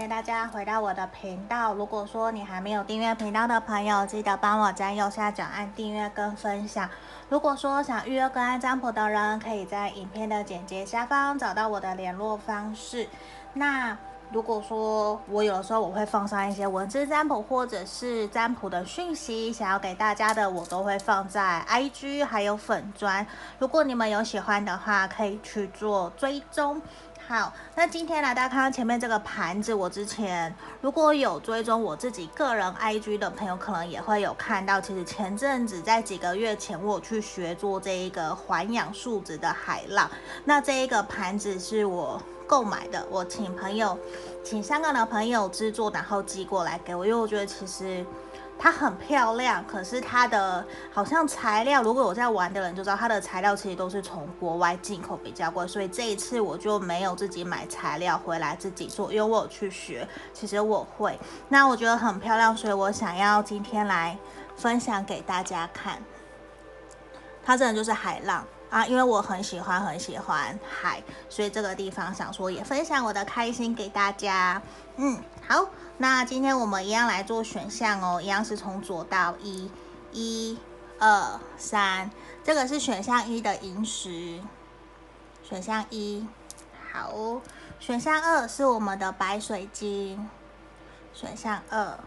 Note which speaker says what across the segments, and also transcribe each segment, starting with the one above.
Speaker 1: 谢大家回到我的频道。如果说你还没有订阅频道的朋友，记得帮我在右下角按订阅跟分享。如果说想预约个案占卜的人，可以在影片的简介下方找到我的联络方式。那如果说我有的时候我会放上一些文字占卜或者是占卜的讯息，想要给大家的，我都会放在 IG 还有粉专。如果你们有喜欢的话，可以去做追踪。好，那今天呢，大家看到前面这个盘子，我之前如果有追踪我自己个人 IG 的朋友，可能也会有看到。其实前阵子在几个月前，我去学做这一个环氧树脂的海浪。那这一个盘子是我购买的，我请朋友，请香港的朋友制作，然后寄过来给我，因为我觉得其实。它很漂亮，可是它的好像材料，如果有在玩的人就知道，它的材料其实都是从国外进口，比较贵，所以这一次我就没有自己买材料回来自己做，因为我有去学，其实我会。那我觉得很漂亮，所以我想要今天来分享给大家看。它真的就是海浪啊，因为我很喜欢很喜欢海，所以这个地方想说也分享我的开心给大家。嗯，好。那今天我们一样来做选项哦，一样是从左到一，一、二、三，这个是选项一的萤石，选项一，好，选项二是我们的白水晶，选项二，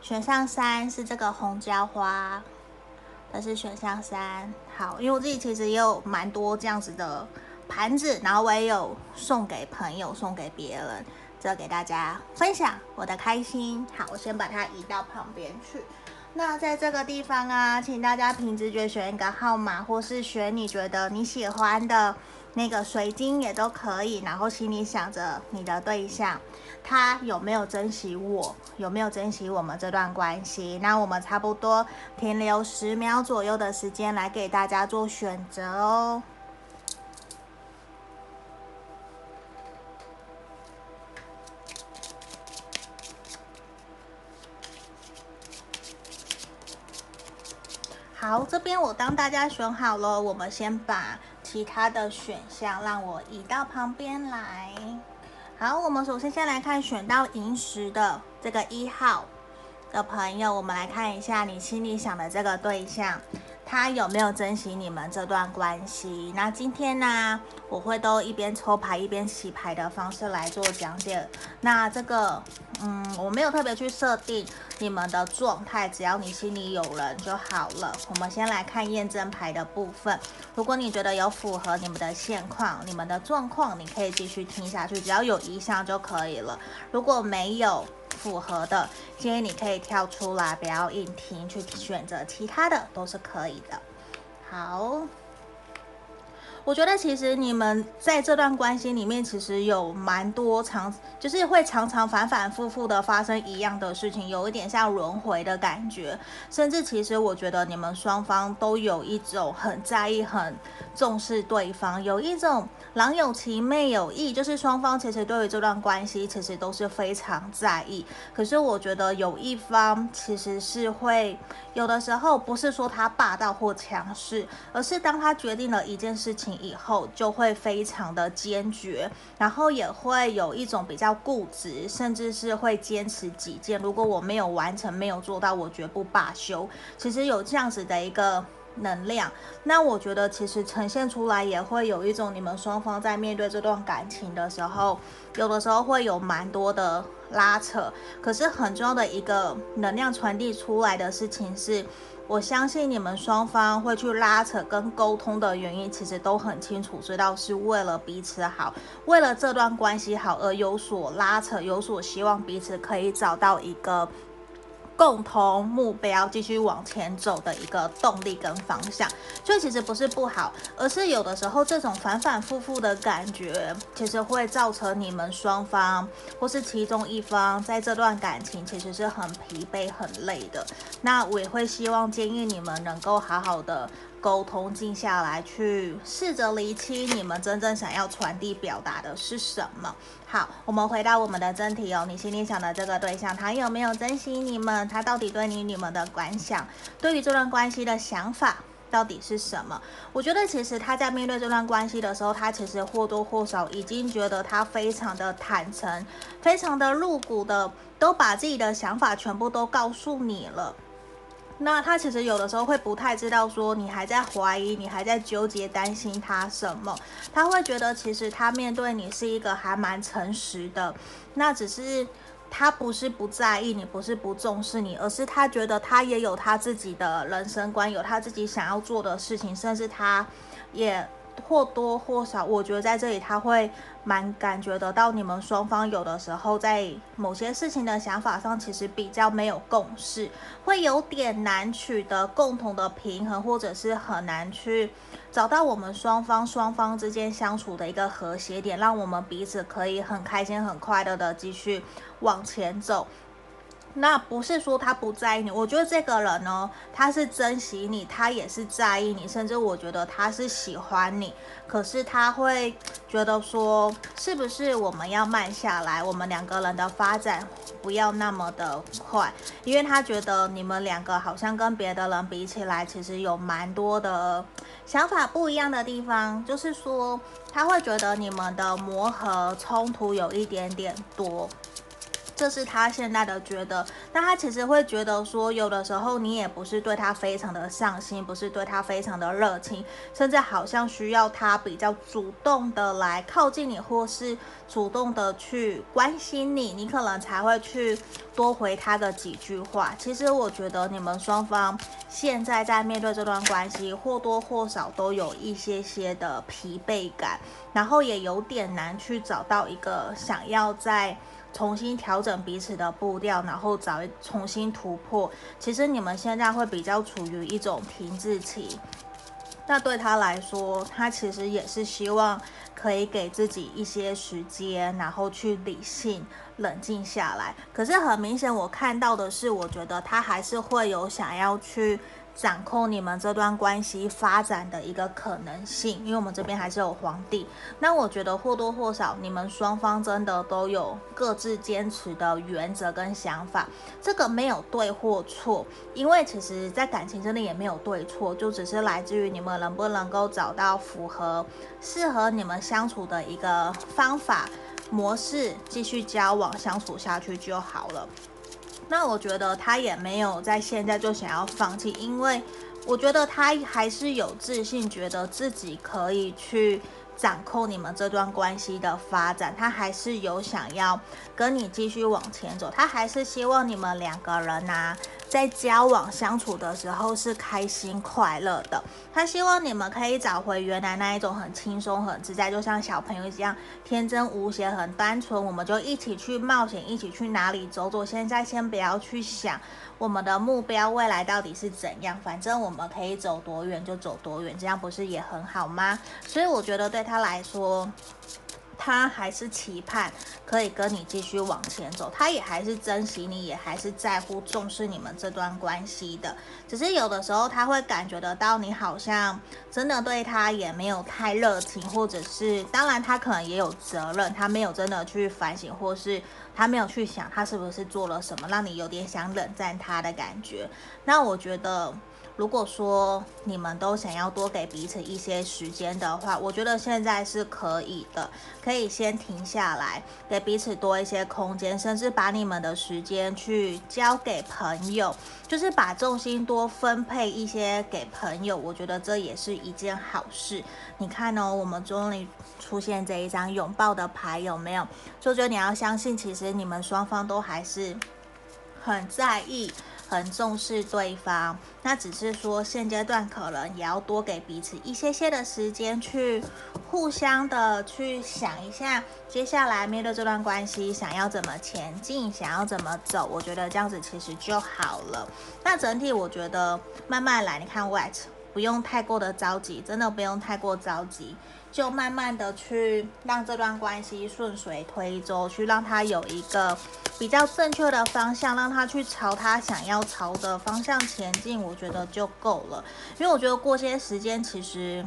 Speaker 1: 选项三是这个红椒花，这是选项三，好，因为我自己其实也有蛮多这样子的盘子，然后我也有送给朋友，送给别人。这给大家分享我的开心。好，我先把它移到旁边去。那在这个地方啊，请大家凭直觉选一个号码，或是选你觉得你喜欢的那个水晶也都可以。然后心里想着你的对象，他有没有珍惜我，有没有珍惜我们这段关系？那我们差不多停留十秒左右的时间来给大家做选择哦。好，这边我当大家选好了，我们先把其他的选项让我移到旁边来。好，我们首先先来看选到萤石的这个一号的朋友，我们来看一下你心里想的这个对象。他有没有珍惜你们这段关系？那今天呢，我会都一边抽牌一边洗牌的方式来做讲解。那这个，嗯，我没有特别去设定你们的状态，只要你心里有人就好了。我们先来看验证牌的部分。如果你觉得有符合你们的现况、你们的状况，你可以继续听下去，只要有一项就可以了。如果没有，符合的，建议你可以跳出来，不要硬听，去选择其他的都是可以的。好。我觉得其实你们在这段关系里面，其实有蛮多常，就是会常常反反复复的发生一样的事情，有一点像轮回的感觉。甚至其实我觉得你们双方都有一种很在意、很重视对方，有一种郎有情妹有意，就是双方其实对于这段关系其实都是非常在意。可是我觉得有一方其实是会有的时候不是说他霸道或强势，而是当他决定了一件事情。以后就会非常的坚决，然后也会有一种比较固执，甚至是会坚持己见。如果我没有完成，没有做到，我绝不罢休。其实有这样子的一个能量，那我觉得其实呈现出来也会有一种你们双方在面对这段感情的时候，有的时候会有蛮多的拉扯。可是很重要的一个能量传递出来的事情是。我相信你们双方会去拉扯跟沟通的原因，其实都很清楚，知道是为了彼此好，为了这段关系好而有所拉扯，有所希望彼此可以找到一个。共同目标，继续往前走的一个动力跟方向，所以其实不是不好，而是有的时候这种反反复复的感觉，其实会造成你们双方或是其中一方在这段感情其实是很疲惫、很累的。那我也会希望建议你们能够好好的。沟通，静下来，去试着厘清你们真正想要传递表达的是什么。好，我们回到我们的真题哦。你心里想的这个对象，他有没有珍惜你们？他到底对你、你们的感想，对于这段关系的想法，到底是什么？我觉得其实他在面对这段关系的时候，他其实或多或少已经觉得他非常的坦诚，非常的露骨的，都把自己的想法全部都告诉你了。那他其实有的时候会不太知道，说你还在怀疑，你还在纠结，担心他什么？他会觉得其实他面对你是一个还蛮诚实的，那只是。他不是不在意你，不是不重视你，而是他觉得他也有他自己的人生观，有他自己想要做的事情，甚至他也或多或少，我觉得在这里他会蛮感觉得到，你们双方有的时候在某些事情的想法上，其实比较没有共识，会有点难取得共同的平衡，或者是很难去。找到我们双方双方之间相处的一个和谐点，让我们彼此可以很开心、很快乐的继续往前走。那不是说他不在意你，我觉得这个人呢，他是珍惜你，他也是在意你，甚至我觉得他是喜欢你。可是他会觉得说，是不是我们要慢下来，我们两个人的发展不要那么的快，因为他觉得你们两个好像跟别的人比起来，其实有蛮多的想法不一样的地方，就是说他会觉得你们的磨合冲突有一点点多。这是他现在的觉得，但他其实会觉得说，有的时候你也不是对他非常的上心，不是对他非常的热情，甚至好像需要他比较主动的来靠近你，或是主动的去关心你，你可能才会去多回他的几句话。其实我觉得你们双方现在在面对这段关系，或多或少都有一些些的疲惫感，然后也有点难去找到一个想要在。重新调整彼此的步调，然后找重新突破。其实你们现在会比较处于一种停滞期。那对他来说，他其实也是希望可以给自己一些时间，然后去理性冷静下来。可是很明显，我看到的是，我觉得他还是会有想要去。掌控你们这段关系发展的一个可能性，因为我们这边还是有皇帝。那我觉得或多或少，你们双方真的都有各自坚持的原则跟想法，这个没有对或错，因为其实在感情真的也没有对错，就只是来自于你们能不能够找到符合、适合你们相处的一个方法模式，继续交往相处下去就好了。那我觉得他也没有在现在就想要放弃，因为我觉得他还是有自信，觉得自己可以去掌控你们这段关系的发展，他还是有想要跟你继续往前走，他还是希望你们两个人呐、在交往相处的时候是开心快乐的，他希望你们可以找回原来那一种很轻松很自在，就像小朋友一样天真无邪、很单纯。我们就一起去冒险，一起去哪里走走。现在先不要去想我们的目标未来到底是怎样，反正我们可以走多远就走多远，这样不是也很好吗？所以我觉得对他来说。他还是期盼可以跟你继续往前走，他也还是珍惜你，也还是在乎重视你们这段关系的。只是有的时候他会感觉得到你好像真的对他也没有太热情，或者是当然他可能也有责任，他没有真的去反省，或是他没有去想他是不是做了什么让你有点想冷战他的感觉。那我觉得。如果说你们都想要多给彼此一些时间的话，我觉得现在是可以的，可以先停下来，给彼此多一些空间，甚至把你们的时间去交给朋友，就是把重心多分配一些给朋友，我觉得这也是一件好事。你看哦，我们终于出现这一张拥抱的牌，有没有？就觉得你要相信，其实你们双方都还是很在意。很重视对方，那只是说现阶段可能也要多给彼此一些些的时间，去互相的去想一下，接下来面对这段关系，想要怎么前进，想要怎么走，我觉得这样子其实就好了。那整体我觉得慢慢来，你看 White 不用太过的着急，真的不用太过着急。就慢慢的去让这段关系顺水推舟，去让他有一个比较正确的方向，让他去朝他想要朝的方向前进，我觉得就够了。因为我觉得过些时间其实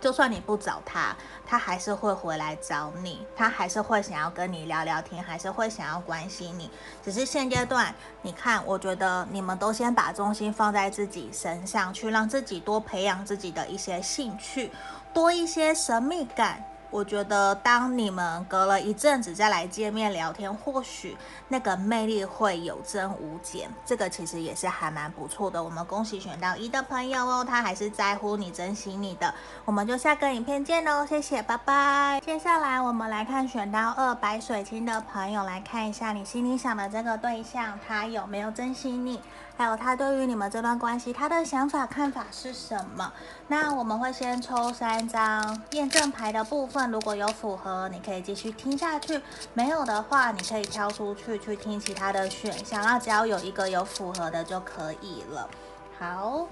Speaker 1: 就算你不找他，他还是会回来找你，他还是会想要跟你聊聊天，还是会想要关心你。只是现阶段，你看，我觉得你们都先把重心放在自己身上，去让自己多培养自己的一些兴趣，多一些神秘感。我觉得，当你们隔了一阵子再来见面聊天，或许那个魅力会有增无减。这个其实也是还蛮不错的。我们恭喜选到一的朋友哦，他还是在乎你、珍惜你的。我们就下个影片见喽，谢谢，拜拜。接下来我们来看选到二白水晶的朋友，来看一下你心里想的这个对象，他有没有珍惜你？还有他对于你们这段关系，他的想法看法是什么？那我们会先抽三张验证牌的部分，如果有符合，你可以继续听下去；没有的话，你可以挑出去去听其他的选项。那只要有一个有符合的就可以了。好，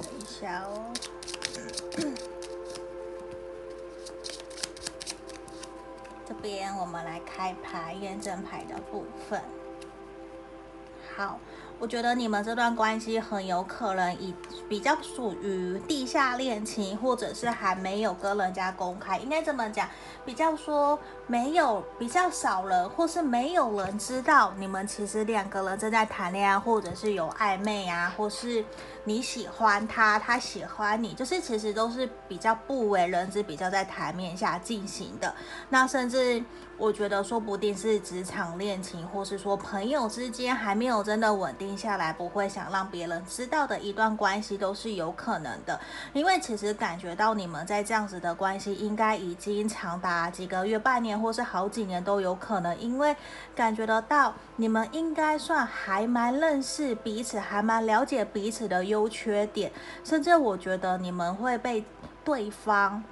Speaker 1: 等一下哦。这边我们来开牌验证牌的部分。好，我觉得你们这段关系很有可能以比较属于地下恋情，或者是还没有跟人家公开，应该这么讲，比较说没有比较少人，或是没有人知道你们其实两个人正在谈恋爱，或者是有暧昧啊，或是你喜欢他，他喜欢你，就是其实都是比较不为人知，比较在台面下进行的，那甚至。我觉得说不定是职场恋情，或是说朋友之间还没有真的稳定下来，不会想让别人知道的一段关系都是有可能的。因为其实感觉到你们在这样子的关系，应该已经长达几个月、半年，或是好几年都有可能。因为感觉得到你们应该算还蛮认识彼此，还蛮了解彼此的优缺点，甚至我觉得你们会被对方。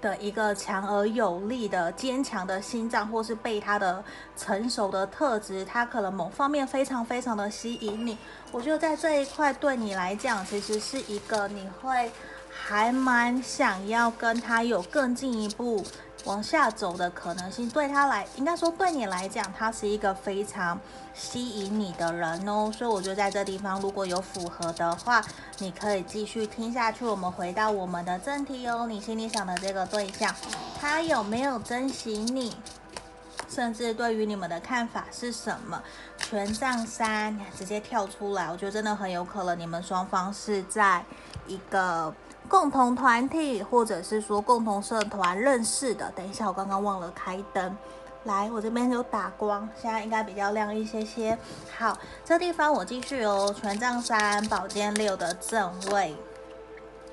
Speaker 1: 的一个强而有力的坚强的心脏，或是被他的成熟的特质，他可能某方面非常非常的吸引你。我觉得在这一块对你来讲，其实是一个你会还蛮想要跟他有更进一步。往下走的可能性，对他来，应该说对你来讲，他是一个非常吸引你的人哦。所以我觉得在这地方如果有符合的话，你可以继续听下去。我们回到我们的正题哦，你心里想的这个对象，他有没有珍惜你？甚至对于你们的看法是什么？权杖三直接跳出来，我觉得真的很有可能你们双方是在一个。共同团体，或者是说共同社团认识的。等一下，我刚刚忘了开灯。来，我这边有打光，现在应该比较亮一些些。好，这地方我继续哦。权杖三，宝剑六的正位，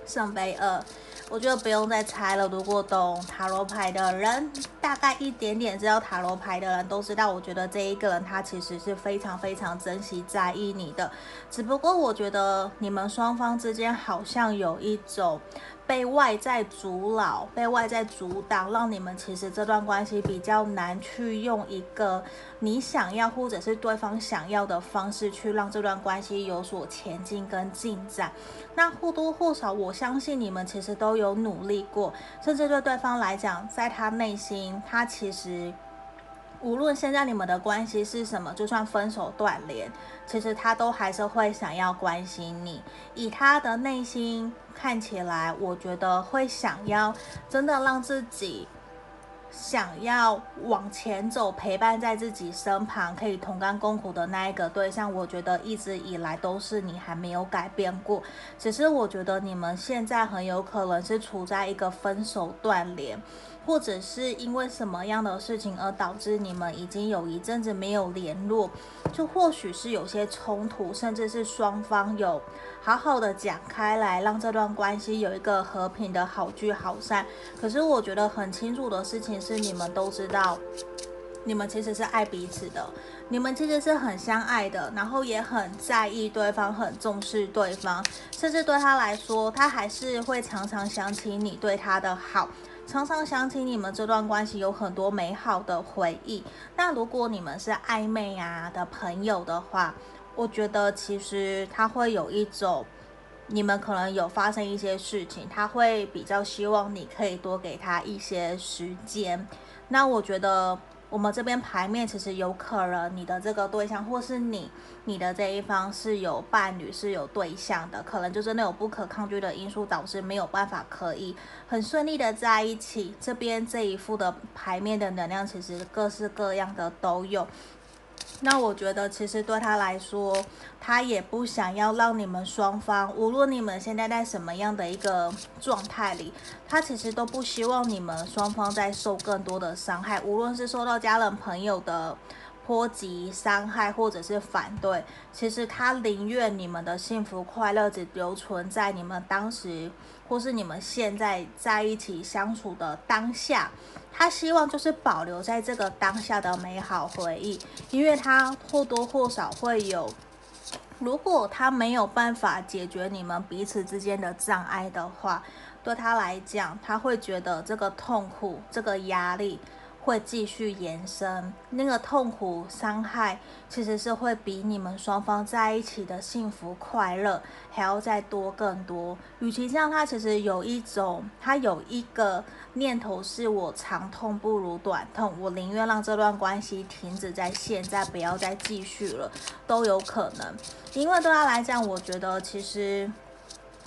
Speaker 1: 圣杯二。我觉得不用再猜了。如果懂塔罗牌的人，大概一点点知道塔罗牌的人都知道。我觉得这一个人他其实是非常非常珍惜在意你的。只不过我觉得你们双方之间好像有一种。被外在阻挠，被外在阻挡，让你们其实这段关系比较难去用一个你想要或者是对方想要的方式去让这段关系有所前进跟进展。那或多或少，我相信你们其实都有努力过，甚至对对方来讲，在他内心，他其实。无论现在你们的关系是什么，就算分手断联，其实他都还是会想要关心你。以他的内心看起来，我觉得会想要真的让自己想要往前走，陪伴在自己身旁，可以同甘共苦的那一个对象，我觉得一直以来都是你还没有改变过。只是我觉得你们现在很有可能是处在一个分手断联。或者是因为什么样的事情而导致你们已经有一阵子没有联络，就或许是有些冲突，甚至是双方有好好的讲开来，让这段关系有一个和平的好聚好散。可是我觉得很清楚的事情是，你们都知道，你们其实是爱彼此的，你们其实是很相爱的，然后也很在意对方，很重视对方，甚至对他来说，他还是会常常想起你对他的好。常常想起你们这段关系有很多美好的回忆。那如果你们是暧昧啊的朋友的话，我觉得其实他会有一种，你们可能有发生一些事情，他会比较希望你可以多给他一些时间。那我觉得我们这边牌面其实有可能你的这个对象，或是你你的这一方是有伴侣是有对象的，可能就真的有不可抗拒的因素导致没有办法可以很顺利的在一起。这边这一副的牌面的能量其实各式各样的都有。那我觉得，其实对他来说，他也不想要让你们双方，无论你们现在在什么样的一个状态里，他其实都不希望你们双方在受更多的伤害，无论是受到家人朋友的波及、伤害，或者是反对，其实他宁愿你们的幸福快乐只留存在你们当时，或是你们现在在一起相处的当下。他希望就是保留在这个当下的美好回忆，因为他或多或少会有，如果他没有办法解决你们彼此之间的障碍的话，对他来讲，他会觉得这个痛苦、这个压力。会继续延伸，那个痛苦伤害其实是会比你们双方在一起的幸福快乐还要再多更多。与其这样，他其实有一种，他有一个念头是我长痛不如短痛，我宁愿让这段关系停止在现在，不要再继续了，都有可能。因为对他来讲，我觉得其实。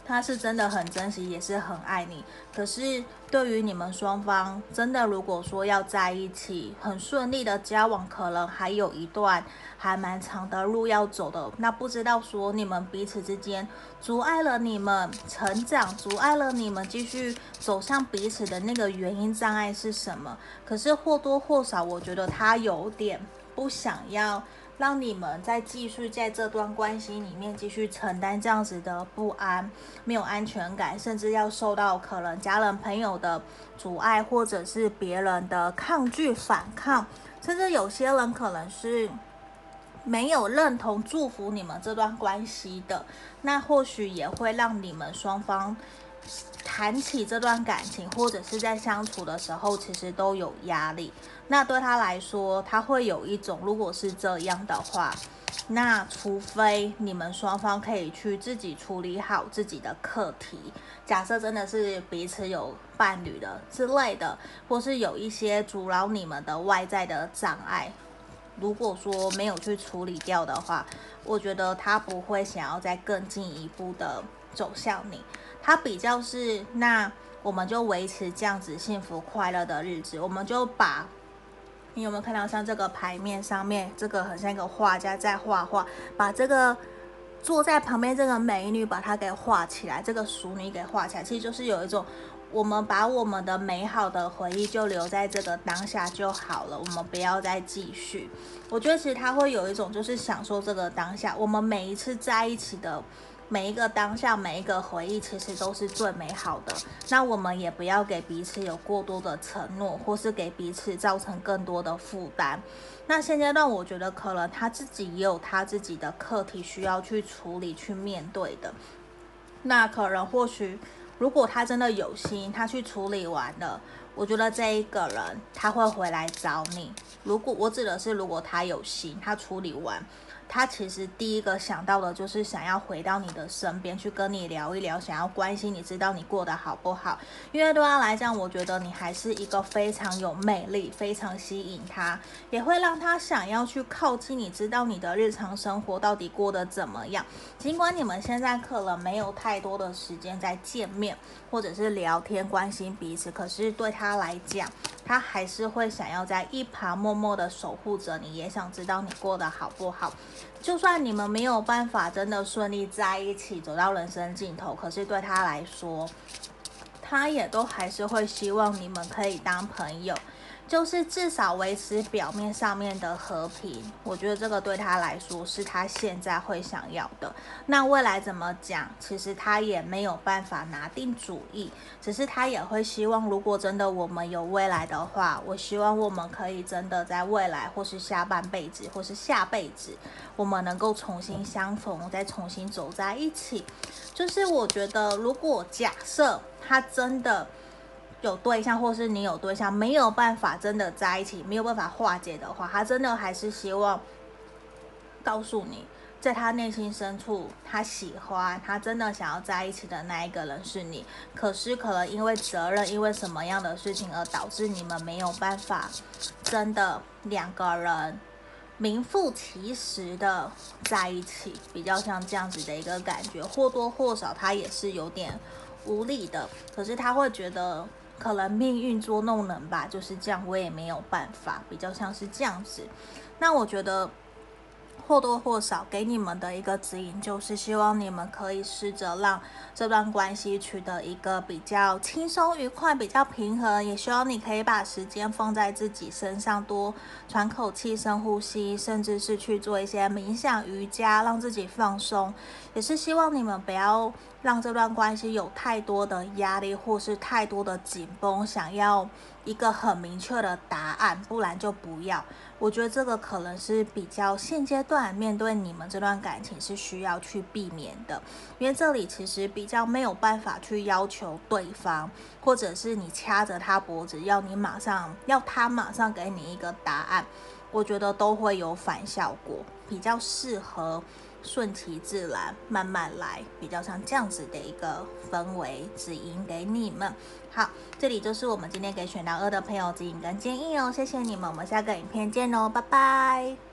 Speaker 1: 他是真的很珍惜，也是很爱你。可是对于你们双方，真的如果说要在一起，很顺利的交往，可能还有一段还蛮长的路要走的。那不知道说你们彼此之间阻碍了你们成长，阻碍了你们继续走向彼此的那个原因障碍是什么？可是或多或少，我觉得他有点不想要。让你们再继续在这段关系里面继续承担这样子的不安、没有安全感，甚至要受到可能家人朋友的阻碍，或者是别人的抗拒、反抗，甚至有些人可能是没有认同、祝福你们这段关系的，那或许也会让你们双方。谈起这段感情，或者是在相处的时候，其实都有压力。那对他来说，他会有一种，如果是这样的话，那除非你们双方可以去自己处理好自己的课题。假设真的是彼此有伴侣的之类的，或是有一些阻挠你们的外在的障碍，如果说没有去处理掉的话，我觉得他不会想要再更进一步的走向你。他比较是，那我们就维持这样子幸福快乐的日子，我们就把，你有没有看到像这个牌面上面，这个很像一个画家在画画，把这个坐在旁边这个美女把她给画起来，这个淑女给画起来，其实就是有一种，我们把我们的美好的回忆就留在这个当下就好了，我们不要再继续。我觉得其实他会有一种就是享受这个当下，我们每一次在一起的。每一个当下，每一个回忆，其实都是最美好的。那我们也不要给彼此有过多的承诺，或是给彼此造成更多的负担。那现阶段，我觉得可能他自己也有他自己的课题需要去处理、去面对的。那可能或许，如果他真的有心，他去处理完了，我觉得这一个人他会回来找你。如果我指的是，如果他有心，他处理完。他其实第一个想到的就是想要回到你的身边去跟你聊一聊，想要关心你，知道你过得好不好。因为对他来讲，我觉得你还是一个非常有魅力、非常吸引他，也会让他想要去靠近你，知道你的日常生活到底过得怎么样。尽管你们现在可能没有太多的时间在见面或者是聊天、关心彼此，可是对他来讲，他还是会想要在一旁默默的守护着你，也想知道你过得好不好。就算你们没有办法真的顺利在一起走到人生尽头，可是对他来说，他也都还是会希望你们可以当朋友。就是至少维持表面上面的和平，我觉得这个对他来说是他现在会想要的。那未来怎么讲？其实他也没有办法拿定主意，只是他也会希望，如果真的我们有未来的话，我希望我们可以真的在未来，或是下半辈子，或是下辈子，我们能够重新相逢，再重新走在一起。就是我觉得，如果假设他真的。有对象，或是你有对象，没有办法真的在一起，没有办法化解的话，他真的还是希望告诉你，在他内心深处，他喜欢，他真的想要在一起的那一个人是你。可是可能因为责任，因为什么样的事情而导致你们没有办法真的两个人名副其实的在一起，比较像这样子的一个感觉，或多或少他也是有点无力的。可是他会觉得。可能命运捉弄人吧，就是这样，我也没有办法，比较像是这样子。那我觉得或多或少给你们的一个指引，就是希望你们可以试着让这段关系取得一个比较轻松愉快、比较平衡。也希望你可以把时间放在自己身上，多喘口气、深呼吸，甚至是去做一些冥想、瑜伽，让自己放松。也是希望你们不要。让这段关系有太多的压力，或是太多的紧绷，想要一个很明确的答案，不然就不要。我觉得这个可能是比较现阶段面对你们这段感情是需要去避免的，因为这里其实比较没有办法去要求对方，或者是你掐着他脖子要你马上要他马上给你一个答案，我觉得都会有反效果，比较适合。顺其自然，慢慢来，比较像这样子的一个氛围指引给你们。好，这里就是我们今天给选到二的朋友指引跟建议哦，谢谢你们，我们下个影片见哦，拜拜。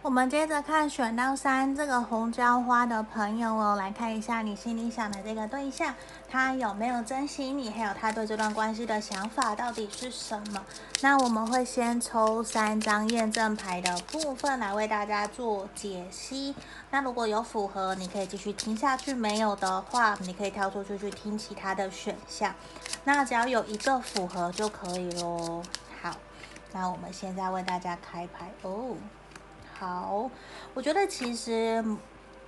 Speaker 1: 我们接着看选到三这个红椒花的朋友哦，来看一下你心里想的这个对象，他有没有珍惜你，还有他对这段关系的想法到底是什么？那我们会先抽三张验证牌的部分来为大家做解析。那如果有符合，你可以继续听下去；没有的话，你可以跳出去去听其他的选项。那只要有一个符合就可以喽。好，那我们现在为大家开牌哦。好，我觉得其实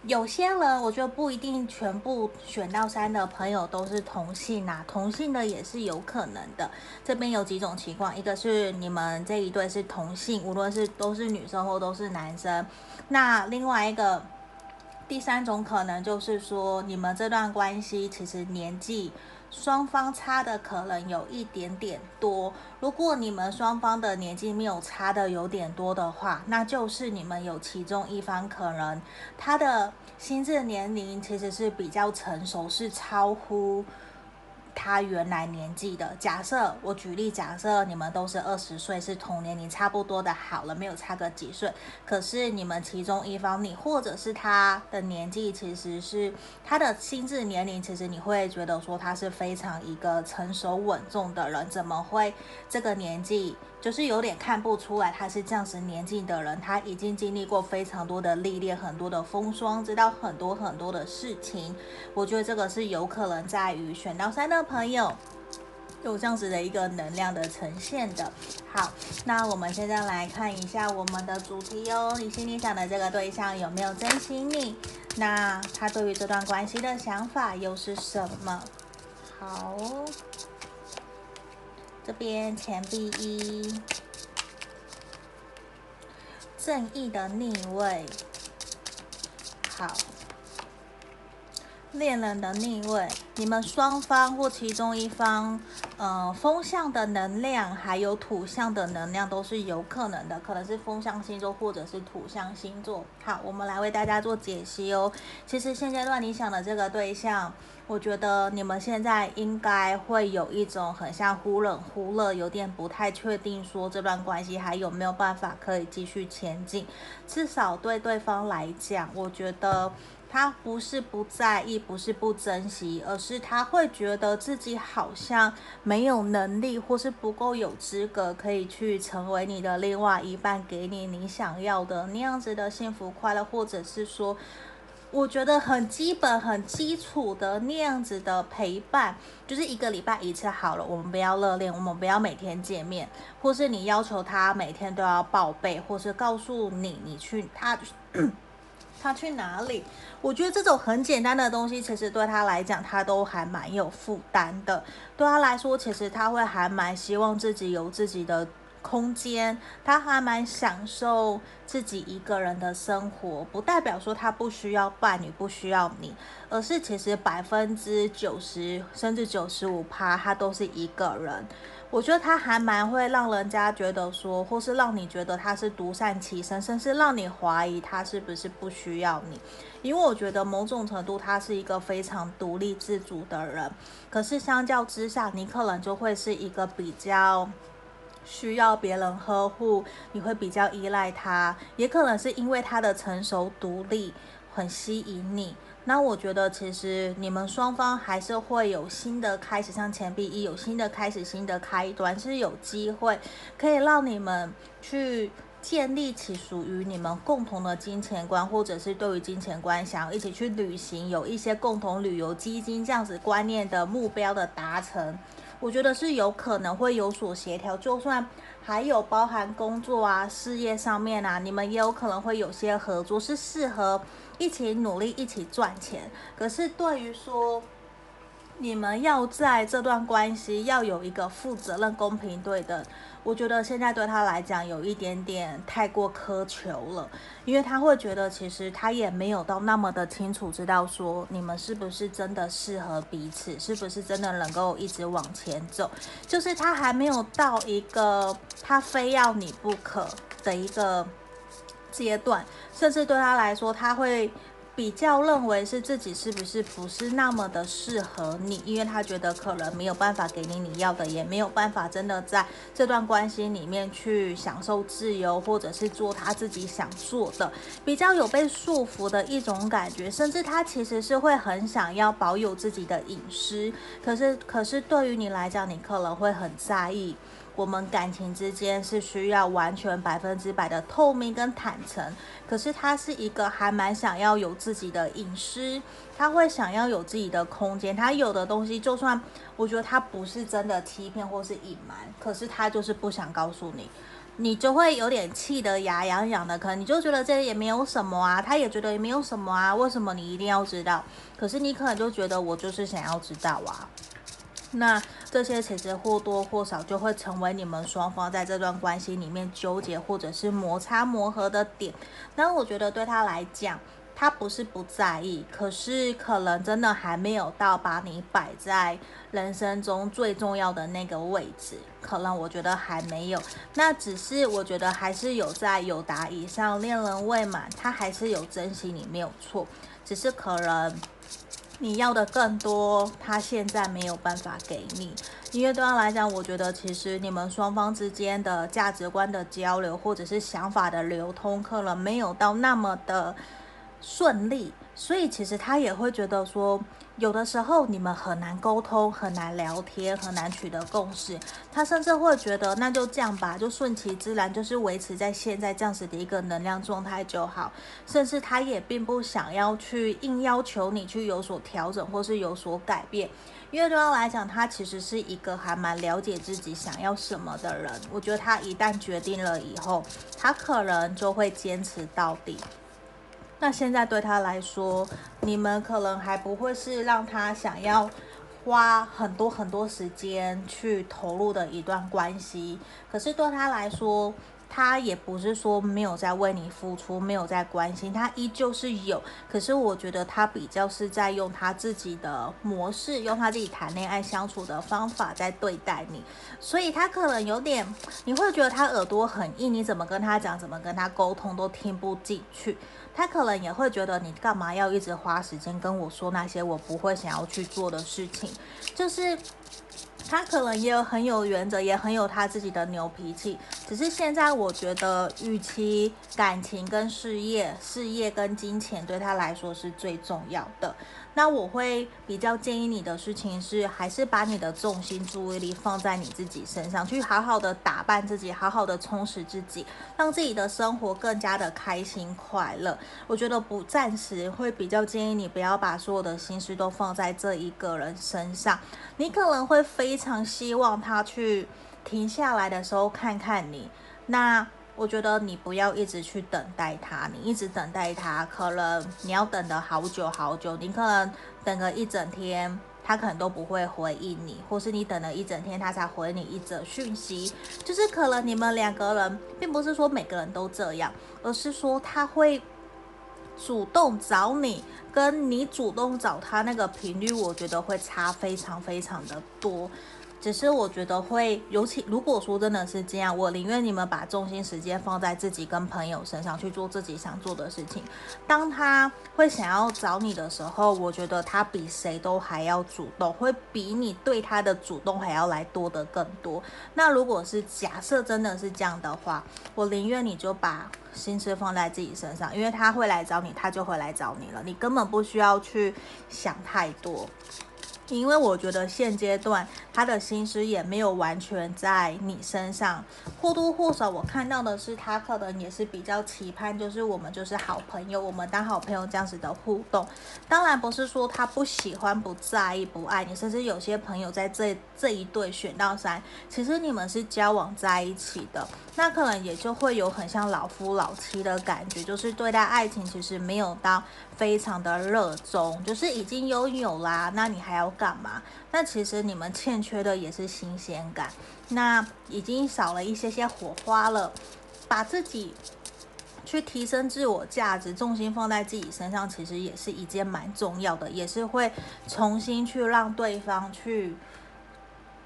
Speaker 1: 有些人，我觉得不一定全部选到三的朋友都是同性啊，同性的也是有可能的。这边有几种情况，一个是你们这一对是同性，无论是都是女生或都是男生。那另外一个，第三种可能就是说，你们这段关系其实年纪。双方差的可能有一点点多，如果你们双方的年纪没有差的有点多的话，那就是你们有其中一方可能他的心智年龄其实是比较成熟，是超乎。他原来年纪的假设，我举例，假设你们都是二十岁，是同年龄差不多的，好了，没有差个几岁。可是你们其中一方，你或者是他的年纪，其实是他的心智年龄，其实你会觉得说他是非常一个成熟稳重的人，怎么会这个年纪？就是有点看不出来他是这样子年纪的人，他已经经历过非常多的历练，很多的风霜，知道很多很多的事情。我觉得这个是有可能在于选到三的朋友有这样子的一个能量的呈现的。好，那我们现在来看一下我们的主题哦，你心里想的这个对象有没有珍惜你？那他对于这段关系的想法又是什么？好。这边钱币一，正义的逆位，好，恋人的逆位，你们双方或其中一方。呃，风象的能量还有土象的能量都是有可能的，可能是风象星座或者是土象星座。好，我们来为大家做解析哦。其实现阶段你想的这个对象，我觉得你们现在应该会有一种很像忽冷忽热，有点不太确定说这段关系还有没有办法可以继续前进。至少对对方来讲，我觉得。他不是不在意，不是不珍惜，而是他会觉得自己好像没有能力，或是不够有资格可以去成为你的另外一半，给你你想要的那样子的幸福快乐，或者是说，我觉得很基本、很基础的那样子的陪伴，就是一个礼拜一次好了。我们不要热恋，我们不要每天见面，或是你要求他每天都要报备，或是告诉你你去他。他去哪里？我觉得这种很简单的东西，其实对他来讲，他都还蛮有负担的。对他来说，其实他会还蛮希望自己有自己的空间，他还蛮享受自己一个人的生活。不代表说他不需要伴侣，不需要你，而是其实百分之九十甚至九十五趴，他都是一个人。我觉得他还蛮会让人家觉得说，或是让你觉得他是独善其身，甚至让你怀疑他是不是不需要你。因为我觉得某种程度他是一个非常独立自主的人，可是相较之下，你可能就会是一个比较需要别人呵护，你会比较依赖他，也可能是因为他的成熟独立很吸引你。那我觉得，其实你们双方还是会有新的开始，像钱币一有新的开始、新的开端，是有机会可以让你们去建立起属于你们共同的金钱观，或者是对于金钱观想要一起去旅行，有一些共同旅游基金这样子观念的目标的达成，我觉得是有可能会有所协调，就算。还有包含工作啊、事业上面啊，你们也有可能会有些合作，是适合一起努力、一起赚钱。可是对于说，你们要在这段关系要有一个负责任、公平对等。我觉得现在对他来讲有一点点太过苛求了，因为他会觉得其实他也没有到那么的清楚知道说你们是不是真的适合彼此，是不是真的能够一直往前走，就是他还没有到一个他非要你不可的一个阶段，甚至对他来说他会。比较认为是自己是不是不是那么的适合你，因为他觉得可能没有办法给你你要的，也没有办法真的在这段关系里面去享受自由，或者是做他自己想做的，比较有被束缚的一种感觉，甚至他其实是会很想要保有自己的隐私，可是可是对于你来讲，你可能会很在意。我们感情之间是需要完全百分之百的透明跟坦诚，可是他是一个还蛮想要有自己的隐私，他会想要有自己的空间，他有的东西就算我觉得他不是真的欺骗或是隐瞒，可是他就是不想告诉你，你就会有点气得牙痒痒的，可能你就觉得这也没有什么啊，他也觉得也没有什么啊，为什么你一定要知道？可是你可能就觉得我就是想要知道啊。那这些其实或多或少就会成为你们双方在这段关系里面纠结或者是摩擦磨合的点。那我觉得对他来讲，他不是不在意，可是可能真的还没有到把你摆在人生中最重要的那个位置。可能我觉得还没有。那只是我觉得还是有在有达以上恋人未满，他还是有珍惜你没有错，只是可能。你要的更多，他现在没有办法给你。因为对他来讲，我觉得其实你们双方之间的价值观的交流，或者是想法的流通，可能没有到那么的顺利，所以其实他也会觉得说。有的时候你们很难沟通，很难聊天，很难取得共识。他甚至会觉得那就这样吧，就顺其自然，就是维持在现在这样子的一个能量状态就好。甚至他也并不想要去硬要求你去有所调整或是有所改变，因为对他来讲，他其实是一个还蛮了解自己想要什么的人。我觉得他一旦决定了以后，他可能就会坚持到底。那现在对他来说，你们可能还不会是让他想要花很多很多时间去投入的一段关系，可是对他来说，他也不是说没有在为你付出，没有在关心，他依旧是有。可是我觉得他比较是在用他自己的模式，用他自己谈恋爱相处的方法在对待你，所以他可能有点，你会觉得他耳朵很硬，你怎么跟他讲，怎么跟他沟通都听不进去。他可能也会觉得你干嘛要一直花时间跟我说那些我不会想要去做的事情，就是。他可能也有很有原则，也很有他自己的牛脾气。只是现在我觉得，与其感情跟事业，事业跟金钱对他来说是最重要的。那我会比较建议你的事情是，还是把你的重心注意力放在你自己身上，去好好的打扮自己，好好的充实自己，让自己的生活更加的开心快乐。我觉得不暂时会比较建议你不要把所有的心思都放在这一个人身上，你可能会非常希望他去停下来的时候看看你。那。我觉得你不要一直去等待他，你一直等待他，可能你要等的好久好久，你可能等个一整天，他可能都不会回应你，或是你等了一整天，他才回你一则讯息，就是可能你们两个人，并不是说每个人都这样，而是说他会主动找你，跟你主动找他那个频率，我觉得会差非常非常的多。只是我觉得会，尤其如果说真的是这样，我宁愿你们把重心时间放在自己跟朋友身上去做自己想做的事情。当他会想要找你的时候，我觉得他比谁都还要主动，会比你对他的主动还要来多得更多。那如果是假设真的是这样的话，我宁愿你就把心思放在自己身上，因为他会来找你，他就会来找你了，你根本不需要去想太多。因为我觉得现阶段他的心思也没有完全在你身上，或多或少我看到的是他可能也是比较期盼，就是我们就是好朋友，我们当好朋友这样子的互动。当然不是说他不喜欢、不在意、不爱你，甚至有些朋友在这这一对选到三，其实你们是交往在一起的，那可能也就会有很像老夫老妻的感觉，就是对待爱情其实没有到非常的热衷，就是已经拥有啦，那你还要。干嘛？那其实你们欠缺的也是新鲜感，那已经少了一些些火花了。把自己去提升自我价值，重心放在自己身上，其实也是一件蛮重要的，也是会重新去让对方去。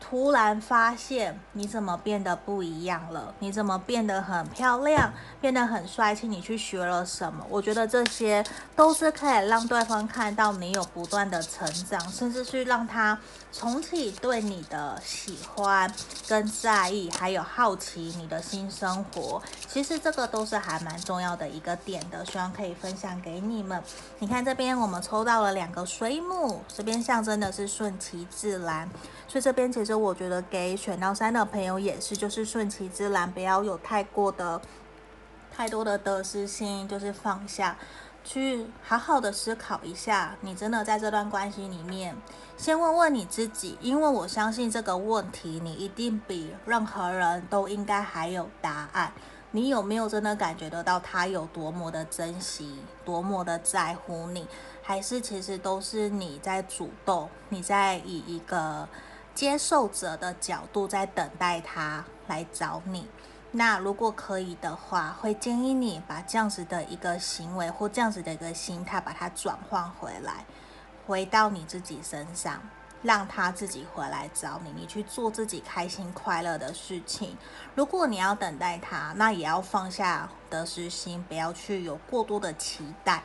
Speaker 1: 突然发现你怎么变得不一样了？你怎么变得很漂亮，变得很帅气？你去学了什么？我觉得这些都是可以让对方看到你有不断的成长，甚至去让他重启对你的喜欢跟在意，还有好奇你的新生活。其实这个都是还蛮重要的一个点的，希望可以分享给你们。你看这边我们抽到了两个水母，这边象征的是顺其自然，所以这边其实。我觉得给选到三的朋友也是，就是顺其自然，不要有太过的、太多的得失心，就是放下，去好好的思考一下，你真的在这段关系里面，先问问你自己，因为我相信这个问题，你一定比任何人都应该还有答案。你有没有真的感觉得到他有多么的珍惜，多么的在乎你，还是其实都是你在主动，你在以一个。接受者的角度在等待他来找你，那如果可以的话，会建议你把这样子的一个行为或这样子的一个心态，把它转换回来，回到你自己身上，让他自己回来找你，你去做自己开心快乐的事情。如果你要等待他，那也要放下得失心，不要去有过多的期待，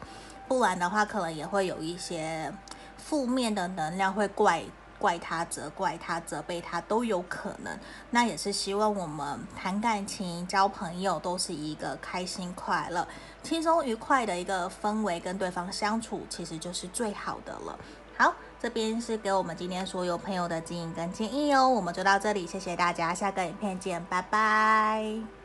Speaker 1: 不然的话，可能也会有一些负面的能量会怪。怪他、责怪他、责备他都有可能，那也是希望我们谈感情、交朋友都是一个开心、快乐、轻松、愉快的一个氛围，跟对方相处其实就是最好的了。好，这边是给我们今天所有朋友的指引跟建议哦，我们就到这里，谢谢大家，下个影片见，拜拜。